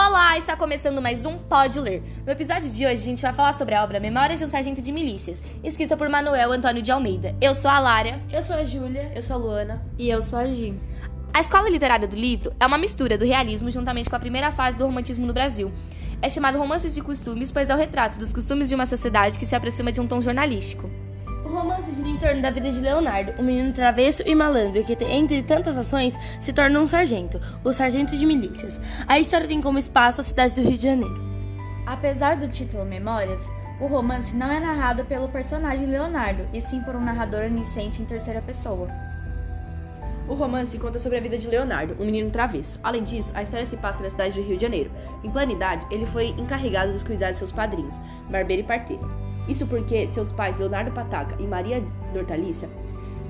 Olá, está começando mais um Pode Ler. No episódio de hoje, a gente vai falar sobre a obra Memórias de um Sargento de Milícias, escrita por Manuel Antônio de Almeida. Eu sou a Lara. Eu sou a Júlia. Eu sou a Luana. E eu sou a Gi. A escola literária do livro é uma mistura do realismo juntamente com a primeira fase do romantismo no Brasil. É chamado Romances de Costumes, pois é o retrato dos costumes de uma sociedade que se aproxima de um tom jornalístico. O romance gira em torno da vida de Leonardo, um menino travesso e malandro que, entre tantas ações, se torna um sargento, o sargento de milícias. A história tem como espaço a cidade do Rio de Janeiro. Apesar do título Memórias, o romance não é narrado pelo personagem Leonardo, e sim por um narrador onisciente em terceira pessoa. O romance conta sobre a vida de Leonardo, um menino travesso. Além disso, a história se passa na cidade do Rio de Janeiro. Em plena idade, ele foi encarregado dos cuidados de seus padrinhos, barbeiro e parteiro. Isso porque seus pais, Leonardo Pataca e Maria Dortaliça,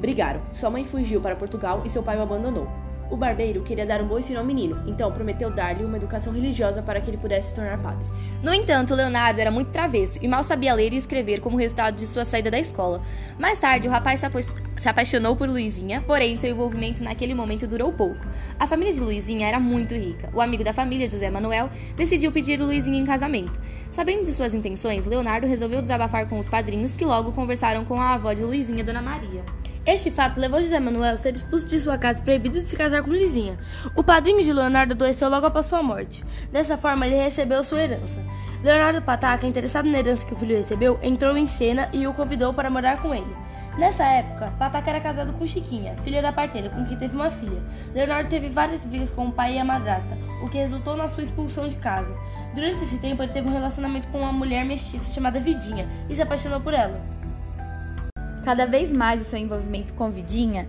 brigaram. Sua mãe fugiu para Portugal e seu pai o abandonou. O barbeiro queria dar um bom ensino ao menino, então prometeu dar-lhe uma educação religiosa para que ele pudesse se tornar padre. No entanto, Leonardo era muito travesso e mal sabia ler e escrever como resultado de sua saída da escola. Mais tarde, o rapaz se apaixonou por Luizinha, porém seu envolvimento naquele momento durou pouco. A família de Luizinha era muito rica. O amigo da família, José Manuel, decidiu pedir Luizinha em casamento. Sabendo de suas intenções, Leonardo resolveu desabafar com os padrinhos que logo conversaram com a avó de Luizinha, Dona Maria. Este fato levou José Manuel a ser expulso de sua casa proibido de se casar com Lizinha. O padrinho de Leonardo adoeceu logo após sua morte. Dessa forma, ele recebeu sua herança. Leonardo Pataca, interessado na herança que o filho recebeu, entrou em cena e o convidou para morar com ele. Nessa época, Pataca era casado com Chiquinha, filha da parteira, com quem teve uma filha. Leonardo teve várias brigas com o pai e a madrasta, o que resultou na sua expulsão de casa. Durante esse tempo, ele teve um relacionamento com uma mulher mestiça chamada Vidinha e se apaixonou por ela. Cada vez mais o seu envolvimento com Vidinha,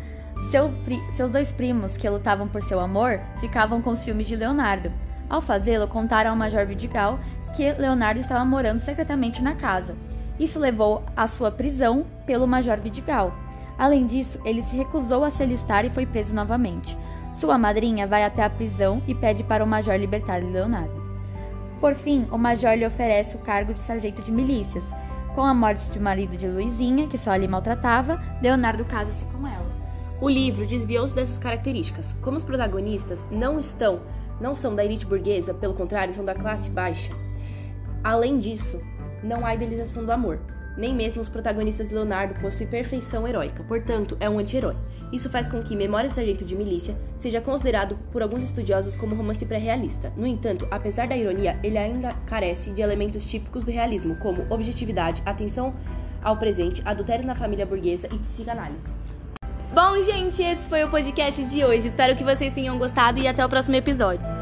seu, seus dois primos, que lutavam por seu amor, ficavam com ciúmes de Leonardo. Ao fazê-lo, contaram ao Major Vidigal que Leonardo estava morando secretamente na casa. Isso levou à sua prisão pelo Major Vidigal. Além disso, ele se recusou a se alistar e foi preso novamente. Sua madrinha vai até a prisão e pede para o Major libertar Leonardo. Por fim, o Major lhe oferece o cargo de sargento de milícias, com a morte do marido de Luizinha, que só ali maltratava, Leonardo casa-se com ela. O livro desviou-se dessas características. Como os protagonistas não estão, não são da elite burguesa, pelo contrário, são da classe baixa. Além disso, não há idealização do amor. Nem mesmo os protagonistas Leonardo possuem perfeição heróica, portanto, é um anti-herói. Isso faz com que Memória Sargento de Milícia seja considerado por alguns estudiosos como romance pré-realista. No entanto, apesar da ironia, ele ainda carece de elementos típicos do realismo, como objetividade, atenção ao presente, adultério na família burguesa e psicanálise. Bom, gente, esse foi o podcast de hoje. Espero que vocês tenham gostado e até o próximo episódio.